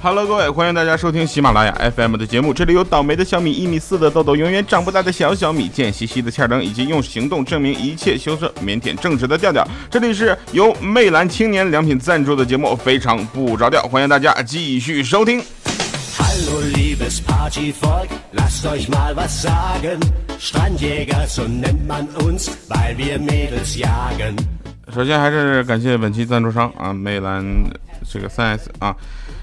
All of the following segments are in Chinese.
Hello，各位，欢迎大家收听喜马拉雅 FM 的节目。这里有倒霉的小米，一米四的豆豆，永远长不大的小小米，贱兮兮的欠灯，以及用行动证明一切羞涩、腼腆正直的调调。这里是由魅蓝青年良品赞助的节目，非常不着调，欢迎大家继续收听。Hallo liebes Partyvolk, lasst euch mal was sagen. Strandjäger, so nennt man uns, weil wir Mädels jagen. 首先还是感谢本期赞助商啊，魅蓝这个三 S 啊。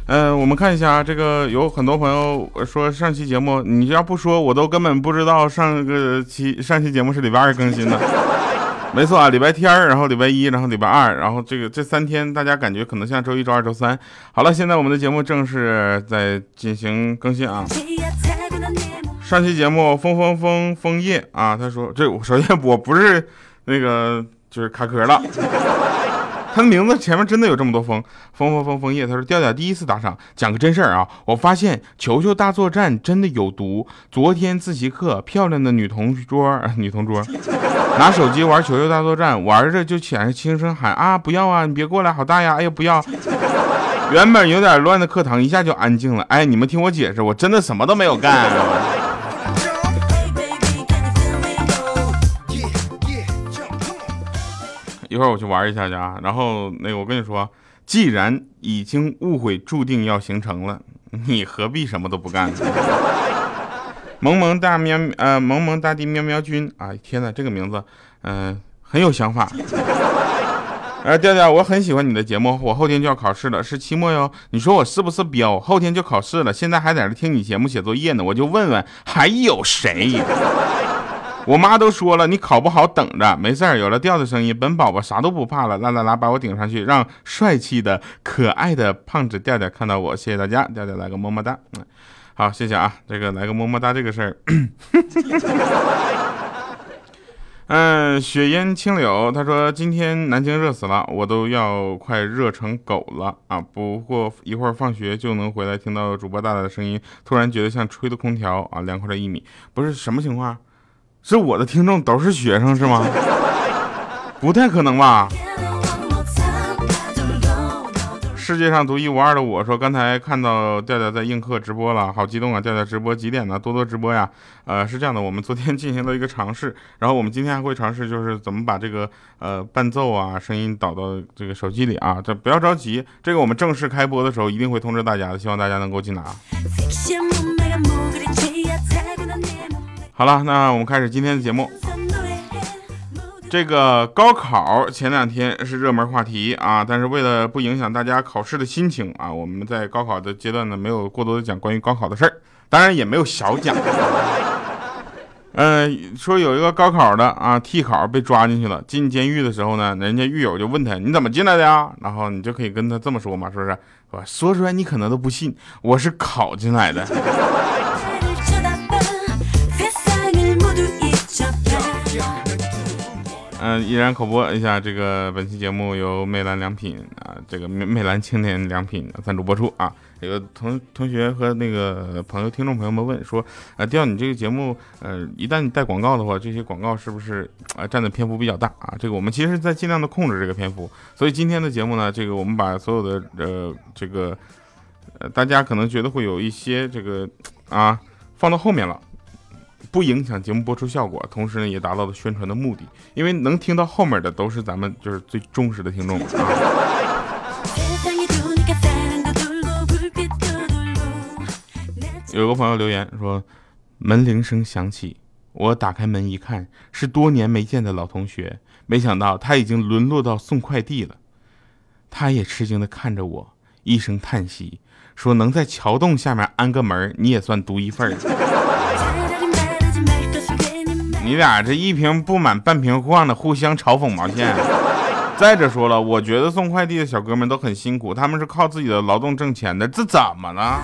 嗯，我们看一下啊这个有很多朋友说上期节目，你要不说我都根本不知道上个期上期节目是礼拜二更新的。没错啊，礼拜天然后礼拜一，然后礼拜二，然后这个这三天大家感觉可能像周一、周二、周三。好了，现在我们的节目正式在进行更新啊。上期节目风风风枫叶啊，他说这首先我不是那个就是卡壳了。他的名字前面真的有这么多枫枫枫枫枫叶。他说：“调调第一次打赏，讲个真事儿啊！我发现球球大作战真的有毒。昨天自习课，漂亮的女同桌，女同桌拿手机玩球球大作战，玩着就起来轻声喊啊，不要啊，你别过来，好大呀！哎呀，不要！原本有点乱的课堂一下就安静了。哎，你们听我解释，我真的什么都没有干。”一会儿我去玩一下去啊，然后那个我跟你说，既然已经误会注定要形成了，你何必什么都不干呢？萌萌大喵呃萌萌大地喵喵君啊，天哪，这个名字嗯很有想法。呃调调，我很喜欢你的节目，我后天就要考试了，是期末哟。你说我是不是彪？后天就考试了，现在还在这听你节目写作业呢，我就问问还有谁？我妈都说了，你考不好等着，没事儿。有了调的声音，本宝宝啥都不怕了。啦啦啦，把我顶上去，让帅气的、可爱的胖子调调看到我。谢谢大家，调调来个么么哒。嗯，好，谢谢啊。这个来个么么哒，这个事儿。嗯，雪烟清柳，他说今天南京热死了，我都要快热成狗了啊！不过一会儿放学就能回来，听到主播大大的声音，突然觉得像吹的空调啊，凉快了一米。不是什么情况？是我的听众都是学生是吗？不太可能吧。世界上独一无二的我说，刚才看到调调在映客直播了，好激动啊！调调直播几点呢？多多直播呀。呃，是这样的，我们昨天进行了一个尝试，然后我们今天还会尝试，就是怎么把这个呃伴奏啊声音导到这个手机里啊。这不要着急，这个我们正式开播的时候一定会通知大家的，希望大家能够进来啊。好了，那我们开始今天的节目。这个高考前两天是热门话题啊，但是为了不影响大家考试的心情啊，我们在高考的阶段呢，没有过多的讲关于高考的事儿，当然也没有小讲。嗯，说有一个高考的啊，替考被抓进去了，进监狱的时候呢，人家狱友就问他，你怎么进来的呀？然后你就可以跟他这么说嘛，是不是？说出来你可能都不信，我是考进来的。嗯，依然口播一下，这个本期节目由魅蓝良品啊，这个魅魅蓝青年良品赞助播出啊。有个同同学和那个朋友、听众朋友们问说，啊，调你这个节目，呃，一旦你带广告的话，这些广告是不是啊占的篇幅比较大啊？这个我们其实在尽量的控制这个篇幅，所以今天的节目呢，这个我们把所有的呃这个呃大家可能觉得会有一些这个啊放到后面了。不影响节目播出效果，同时呢也达到了宣传的目的。因为能听到后面的都是咱们就是最忠实的听众。有个朋友留言说，门铃声响起，我打开门一看，是多年没见的老同学，没想到他已经沦落到送快递了。他也吃惊的看着我，一声叹息，说能在桥洞下面安个门，你也算独一份儿。你俩这一瓶不满半瓶晃的，互相嘲讽毛线？再者说了，我觉得送快递的小哥们都很辛苦，他们是靠自己的劳动挣钱的，这怎么了？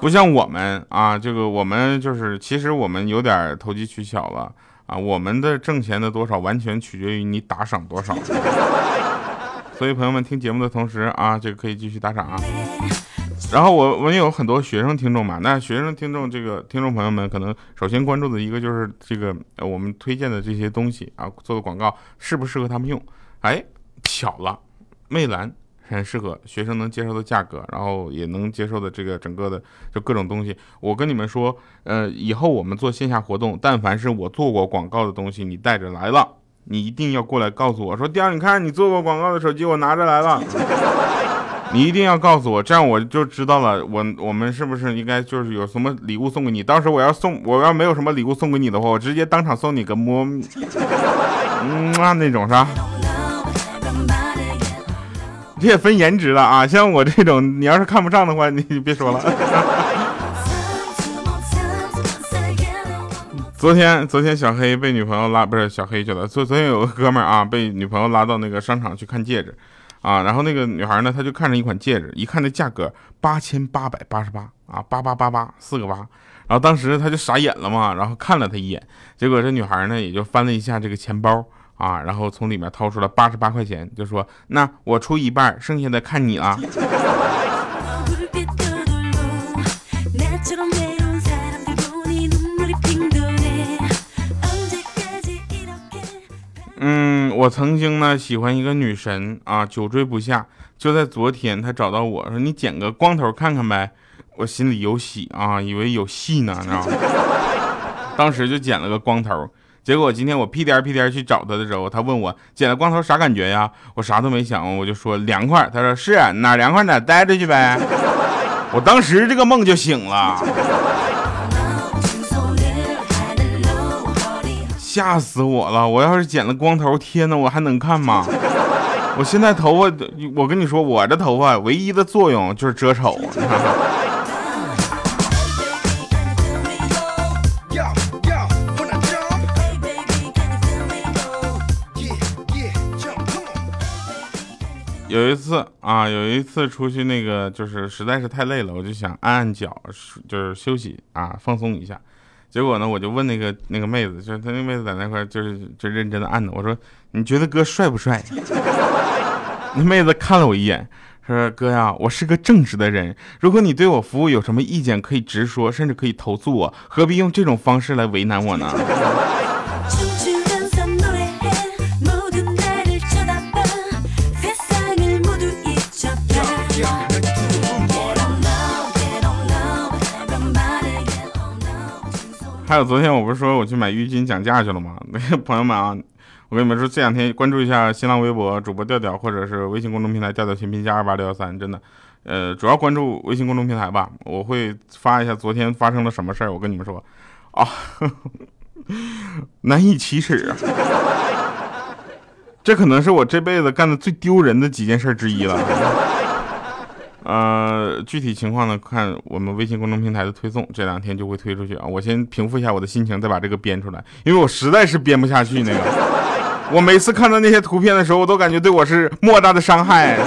不像我们啊，这个我们就是，其实我们有点投机取巧了啊，我们的挣钱的多少完全取决于你打赏多少。所以朋友们听节目的同时啊，这个可以继续打赏啊。然后我我们有很多学生听众嘛，那学生听众这个听众朋友们可能首先关注的一个就是这个我们推荐的这些东西啊，做的广告适不适合他们用？哎，巧了，魅蓝很适合学生能接受的价格，然后也能接受的这个整个的就各种东西。我跟你们说，呃，以后我们做线下活动，但凡是我做过广告的东西，你带着来了，你一定要过来告诉我说，第二，你看你做过广告的手机，我拿着来了。你一定要告诉我，这样我就知道了。我我们是不是应该就是有什么礼物送给你？当时我要送，我要没有什么礼物送给你的话，我直接当场送你个摸，嗯啊那种是吧？这也分颜值了啊！像我这种，你要是看不上的话，你就别说了。昨天昨天小黑被女朋友拉，不是小黑去了。昨昨天有个哥们儿啊，被女朋友拉到那个商场去看戒指。啊，然后那个女孩呢，她就看着一款戒指，一看那价格八千八百八十八啊，八八八八四个八，然后当时她就傻眼了嘛，然后看了他一眼，结果这女孩呢也就翻了一下这个钱包啊，然后从里面掏出了八十八块钱，就说那我出一半，剩下的看你了。我曾经呢喜欢一个女神啊，久追不下。就在昨天，她找到我说：“你剪个光头看看呗。”我心里有喜啊，以为有戏呢，你知道吗？当时就剪了个光头。结果今天我屁颠屁颠去找她的时候，她问我剪了光头啥感觉呀？我啥都没想，我就说凉快。她说是哪凉快哪待着去呗。我当时这个梦就醒了。吓死我了！我要是剪了光头，天哪，我还能看吗？我现在头发，我跟你说，我这头发唯一的作用就是遮丑。有一次啊，有一次出去那个，就是实在是太累了，我就想按按脚，就是休息啊，放松一下。结果呢，我就问那个那个妹子，就她那妹子在那块就是就认真的按着。我说你觉得哥帅不帅？那妹子看了我一眼，说哥呀，我是个正直的人，如果你对我服务有什么意见，可以直说，甚至可以投诉我，何必用这种方式来为难我呢？还有昨天我不是说我去买浴巾讲价去了吗？那个朋友们啊，我跟你们说，这两天关注一下新浪微博主播调调，或者是微信公众平台调调全拼加二八六幺三，真的，呃，主要关注微信公众平台吧，我会发一下昨天发生了什么事儿。我跟你们说啊，难以启齿啊，这可能是我这辈子干的最丢人的几件事之一了。呃，具体情况呢，看我们微信公众平台的推送，这两天就会推出去啊。我先平复一下我的心情，再把这个编出来，因为我实在是编不下去那个。我每次看到那些图片的时候，我都感觉对我是莫大的伤害。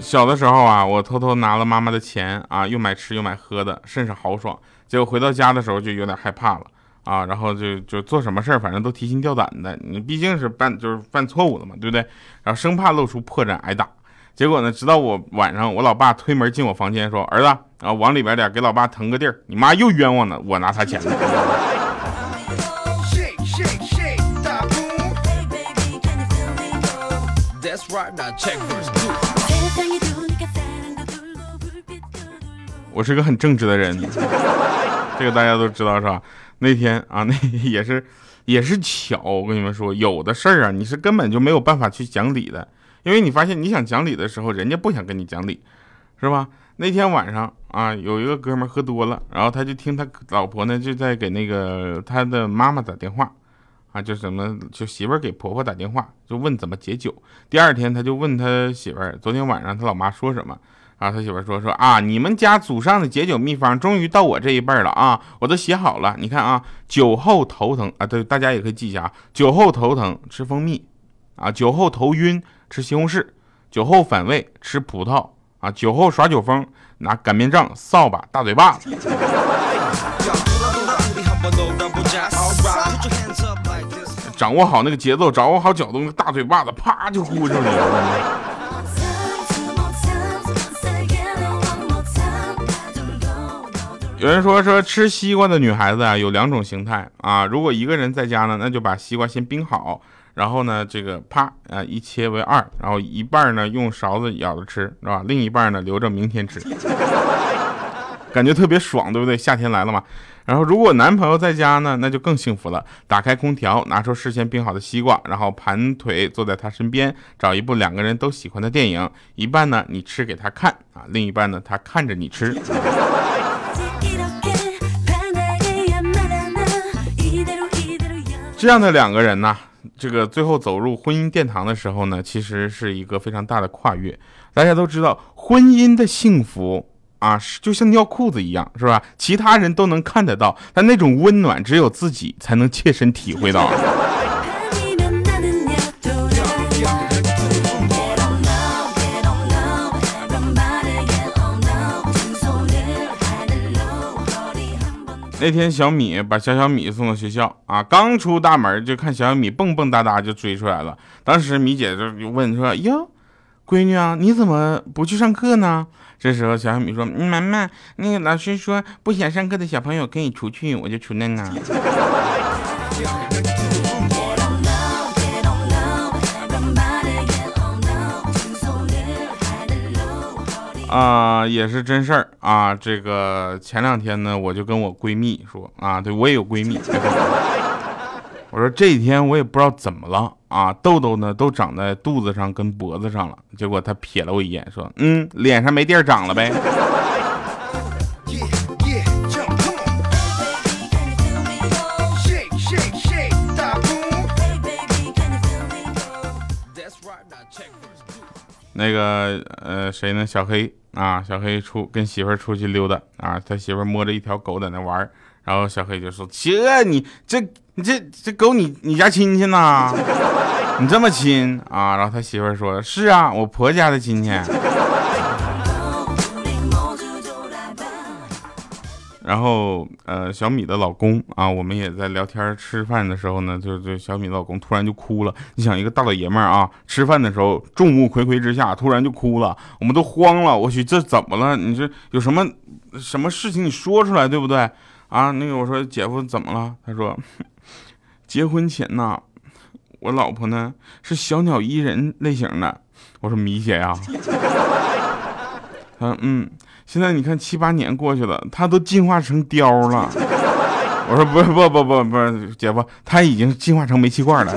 小的时候啊，我偷偷拿了妈妈的钱啊，又买吃又买喝的，甚是豪爽。结果回到家的时候，就有点害怕了。啊，然后就就做什么事儿，反正都提心吊胆的。你毕竟是犯就是犯错误了嘛，对不对？然后生怕露出破绽挨打。结果呢，直到我晚上，我老爸推门进我房间说：“儿子啊，往里边点，给老爸腾个地儿。你妈又冤枉了，我拿他钱了。” 我是个很正直的人，这个大家都知道是吧？那天啊，那也是也是巧，我跟你们说，有的事儿啊，你是根本就没有办法去讲理的，因为你发现你想讲理的时候，人家不想跟你讲理，是吧？那天晚上啊，有一个哥们儿喝多了，然后他就听他老婆呢就在给那个他的妈妈打电话，啊，就什么就媳妇儿给婆婆打电话，就问怎么解酒。第二天他就问他媳妇儿，昨天晚上他老妈说什么？啊他媳妇说说啊，你们家祖上的解酒秘方终于到我这一辈了啊，我都写好了。你看啊，酒后头疼啊，对，大家也可以记一下啊，酒后头疼吃蜂蜜，啊，酒后头晕吃西红柿，酒后反胃吃葡萄，啊，酒后耍酒疯拿擀面杖、扫把、大嘴巴子。掌握好那个节奏，掌握好角度，那大嘴巴子啪就呼上去了。有人说说吃西瓜的女孩子啊有两种形态啊，如果一个人在家呢，那就把西瓜先冰好，然后呢这个啪啊一切为二，然后一半呢用勺子舀着吃，是吧？另一半呢留着明天吃，感觉特别爽，对不对？夏天来了嘛。然后如果男朋友在家呢，那就更幸福了，打开空调，拿出事先冰好的西瓜，然后盘腿坐在他身边，找一部两个人都喜欢的电影，一半呢你吃给他看啊，另一半呢他看着你吃。这样的两个人呢，这个最后走入婚姻殿堂的时候呢，其实是一个非常大的跨越。大家都知道，婚姻的幸福啊，就像尿裤子一样，是吧？其他人都能看得到，但那种温暖只有自己才能切身体会到。那天小米把小小米送到学校啊，刚出大门就看小小米蹦蹦哒哒就追出来了。当时米姐就问说：“哟，闺女啊，你怎么不去上课呢？”这时候小小米说：“妈妈，那个老师说不想上课的小朋友可以出去，我就出来了。”啊，也是真事儿啊！这个前两天呢，我就跟我闺蜜说啊，对我也有闺蜜，我说这几天我也不知道怎么了啊，痘痘呢都长在肚子上跟脖子上了。结果她瞥了我一眼，说，嗯，脸上没地儿长了呗。那个呃，谁呢？小黑。啊，小黑出跟媳妇儿出去溜达啊，他媳妇儿摸着一条狗在那玩然后小黑就说：“这你这你这这狗你你家亲戚呢？你这么亲啊？”然后他媳妇儿说：“是啊，我婆家的亲戚。”然后，呃，小米的老公啊，我们也在聊天吃饭的时候呢，就就小米老公突然就哭了。你想，一个大老爷们儿啊，吃饭的时候众目睽睽之下突然就哭了，我们都慌了。我去，这怎么了？你这有什么什么事情？你说出来，对不对？啊，那个我说姐夫怎么了？他说，结婚前呐，我老婆呢是小鸟依人类型的。我说米姐呀，他嗯。现在你看七八年过去了，他都进化成雕了。我说不是不不不不是姐夫，他已经进化成煤气罐了。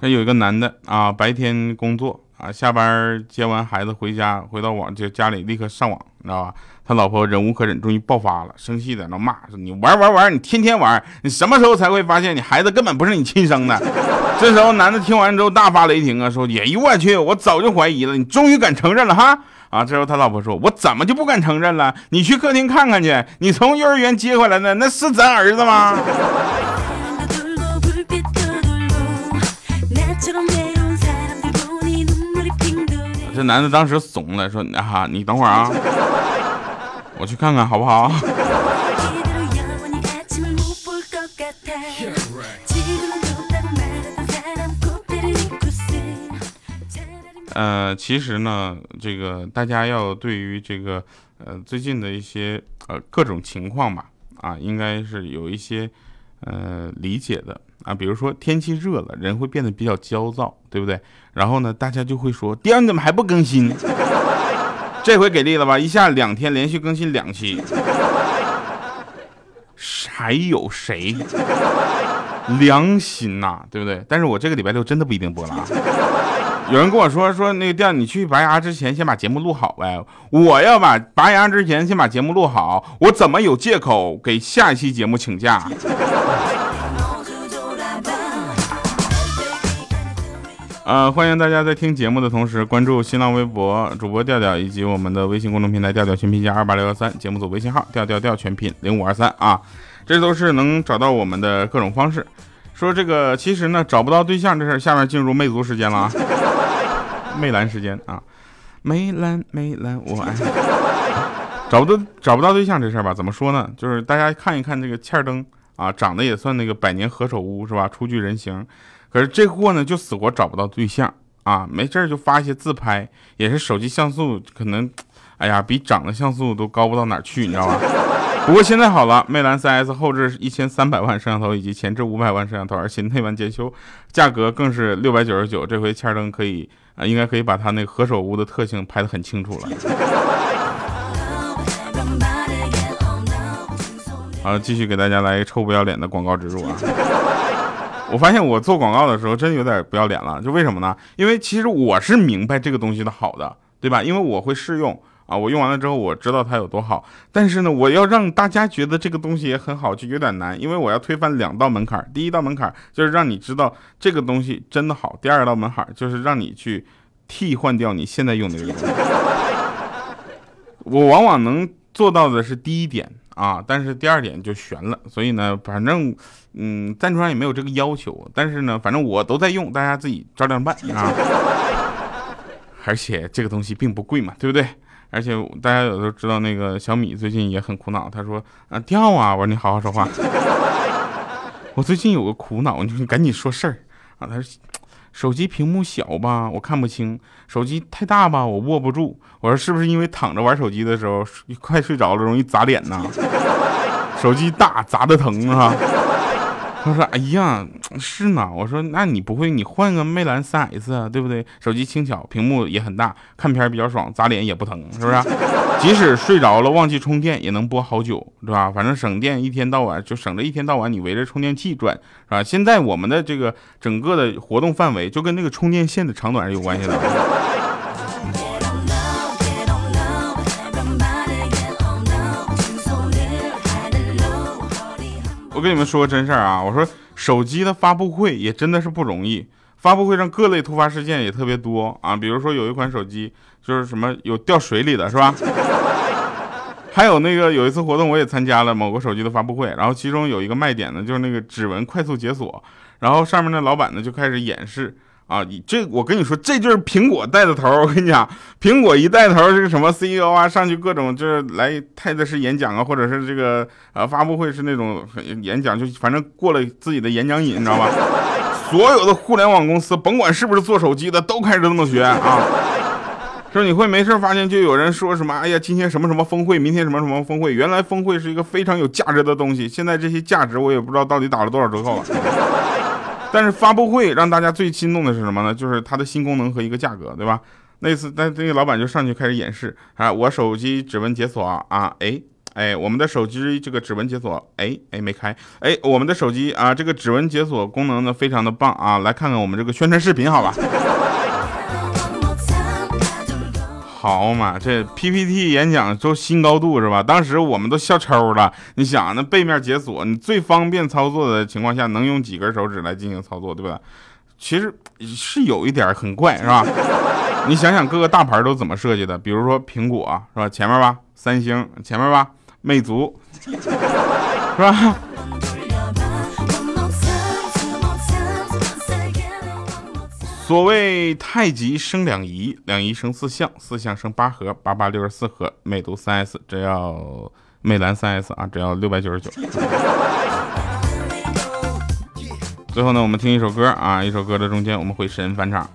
那有一个男的啊，白天工作啊，下班接完孩子回家，回到网就家里立刻上网，你知道吧？他老婆忍无可忍，终于爆发了，生气在那骂说：“你玩玩玩，你天天玩，你什么时候才会发现你孩子根本不是你亲生的？” 这时候男的听完之后大发雷霆啊，说：“哎呦我去，我早就怀疑了，你终于敢承认了哈！”啊，这时候他老婆说：“我怎么就不敢承认了？你去客厅看看去，你从幼儿园接回来的那是咱儿子吗？” 这男的当时怂了，说：“啊，你等会儿啊。”我去看看好不好？呃，其实呢，这个大家要对于这个呃最近的一些呃各种情况吧，啊，应该是有一些呃理解的啊。比如说天气热了，人会变得比较焦躁，对不对？然后呢，大家就会说：“爹，你怎么还不更新？”这回给力了吧！一下两天连续更新两期，还有谁良心呐？对不对？但是我这个礼拜六真的不一定播了啊！有人跟我说说那个店，你去拔牙之前先把节目录好呗。我要把拔牙之前先把节目录好，我怎么有借口给下一期节目请假？呃，欢迎大家在听节目的同时关注新浪微博主播调调以及我们的微信公众平台调调全拼加二八六幺三节目组微信号调调调全拼零五二三啊，这都是能找到我们的各种方式。说这个其实呢找不到对象这事儿，下面进入魅族时间了啊，魅蓝时间啊，魅蓝魅蓝我爱。找不到找不到对象这事儿吧，怎么说呢？就是大家看一看这个欠儿灯啊，长得也算那个百年何首乌是吧？初具人形。可是这货呢，就死活找不到对象啊，没事就发一些自拍，也是手机像素可能，哎呀，比长的像素都高不到哪去，你知道吧？不过现在好了，魅蓝 4S 后置一千三百万摄像头以及前置五百万摄像头，而且内完检修，价格更是六百九十九。这回千灯可以啊，应该可以把它那何首乌的特性拍得很清楚了。好，继续给大家来一个臭不要脸的广告植入啊！我发现我做广告的时候真有点不要脸了，就为什么呢？因为其实我是明白这个东西的好的，对吧？因为我会试用。啊，我用完了之后，我知道它有多好，但是呢，我要让大家觉得这个东西也很好，就有点难，因为我要推翻两道门槛。第一道门槛就是让你知道这个东西真的好，第二道门槛就是让你去替换掉你现在用的这个东西。我往往能做到的是第一点啊，但是第二点就悬了。所以呢，反正嗯，赞助商也没有这个要求，但是呢，反正我都在用，大家自己照亮办啊。而且这个东西并不贵嘛，对不对？而且大家有都知道，那个小米最近也很苦恼。他说：“啊，掉啊！”我说：“你好好说话。”我最近有个苦恼，你说赶紧说事儿啊。他说：“手机屏幕小吧，我看不清；手机太大吧，我握不住。”我说：“是不是因为躺着玩手机的时候快睡着了，容易砸脸呢？手机大砸的疼啊！”他说：“哎呀，是呢。”我说：“那你不会，你换个魅蓝三 S 啊，对不对？手机轻巧，屏幕也很大，看片比较爽，砸脸也不疼，是不是？即使睡着了忘记充电，也能播好久，对吧？反正省电，一天到晚就省着一天到晚你围着充电器转，是吧？现在我们的这个整个的活动范围就跟那个充电线的长短是有关系的。”跟你们说个真事儿啊！我说手机的发布会也真的是不容易，发布会上各类突发事件也特别多啊。比如说有一款手机就是什么有掉水里的是吧？还有那个有一次活动我也参加了某个手机的发布会，然后其中有一个卖点呢就是那个指纹快速解锁，然后上面的老板呢就开始演示。啊，你这我跟你说，这就是苹果带的头。我跟你讲，苹果一带头，这个什么 CEO 啊，上去各种就是来泰德式演讲啊，或者是这个呃发布会是那种演讲，就反正过了自己的演讲瘾，你知道吧？所有的互联网公司，甭管是不是做手机的，都开始这么学啊。说你会没事发现就有人说什么，哎呀，今天什么什么峰会，明天什么什么峰会。原来峰会是一个非常有价值的东西，现在这些价值我也不知道到底打了多少折扣了。但是发布会让大家最心动的是什么呢？就是它的新功能和一个价格，对吧？那次，那那个老板就上去开始演示啊，我手机指纹解锁啊，哎哎，我们的手机这个指纹解锁，哎哎没开，哎，我们的手机啊，这个指纹解锁功能呢非常的棒啊，来看看我们这个宣传视频，好吧？好嘛，这 PPT 演讲都新高度是吧？当时我们都笑抽了。你想，那背面解锁，你最方便操作的情况下，能用几根手指来进行操作，对吧？其实是有一点很怪，是吧？你想想各个大牌都怎么设计的，比如说苹果是吧？前面吧，三星前面吧，魅族是吧？所谓太极生两仪，两仪生四象，四象生八合，八八六十四合。魅族三 S 只要魅蓝三 S 啊，只要六百九十九。最后呢，我们听一首歌啊，一首歌的中间我们会神返场。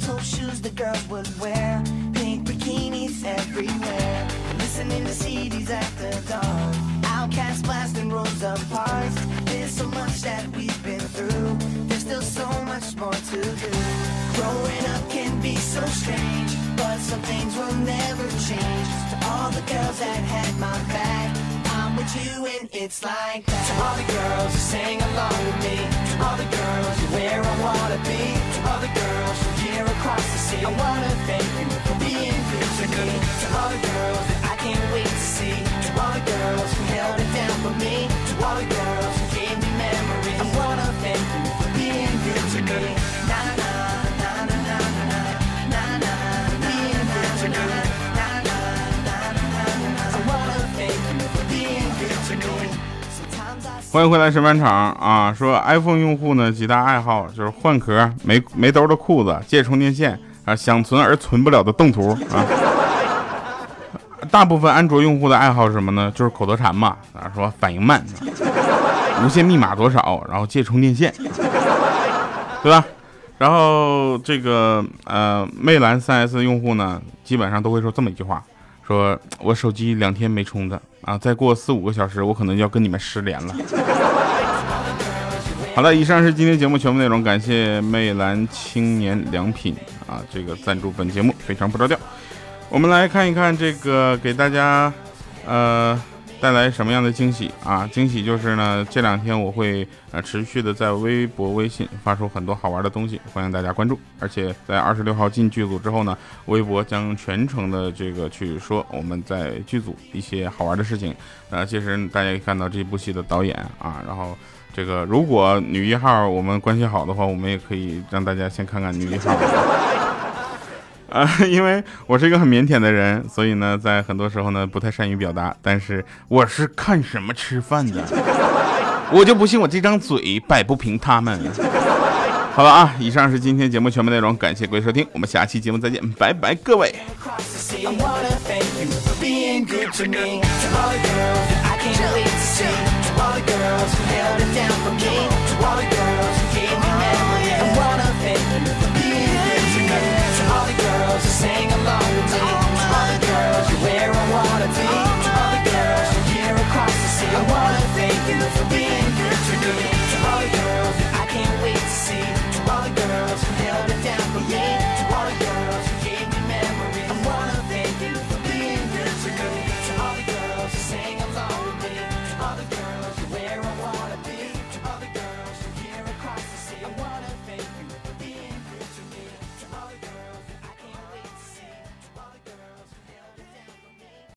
Toe shoes the girls would wear. Pink bikinis everywhere. Listening to CDs after dawn. outcasts blasting Rosa Parks. There's so much that we've been through. There's still so much more to do. Growing up can be so strange, but some things will never change. To all the girls that had my back with you and it's like that. To all the girls who sing along with me To all the girls who where I wanna be To all the girls from here across the sea. I wanna thank you for being good to me. To all the girls that I can't wait to see. To all the girls who held it down for me. To all the girls who gave me memories. I wanna thank you for being good to me 欢迎回来，审判场啊！说 iPhone 用户呢，几大爱好就是换壳、没没兜的裤子、借充电线啊，想存而存不了的动图啊。大部分安卓用户的爱好是什么呢？就是口头禅嘛啊，说反应慢，无线密码多少，然后借充电线，对吧？然后这个呃，魅蓝 3S 用户呢，基本上都会说这么一句话。说我手机两天没充的啊，再过四五个小时，我可能要跟你们失联了。好了，以上是今天节目全部内容，感谢魅蓝青年良品啊，这个赞助本节目非常不着调。我们来看一看这个给大家呃。带来什么样的惊喜啊？惊喜就是呢，这两天我会呃持续的在微博、微信发出很多好玩的东西，欢迎大家关注。而且在二十六号进剧组之后呢，微博将全程的这个去说我们在剧组一些好玩的事情。呃，其实大家可以看到这部戏的导演啊，然后这个如果女一号我们关系好的话，我们也可以让大家先看看女一号。啊，因为我是一个很腼腆的人，所以呢，在很多时候呢，不太善于表达。但是我是看什么吃饭的，我就不信我这张嘴摆不平他们。好了啊，以上是今天节目全部内容，感谢各位收听，我们下期节目再见，拜拜，各位。girls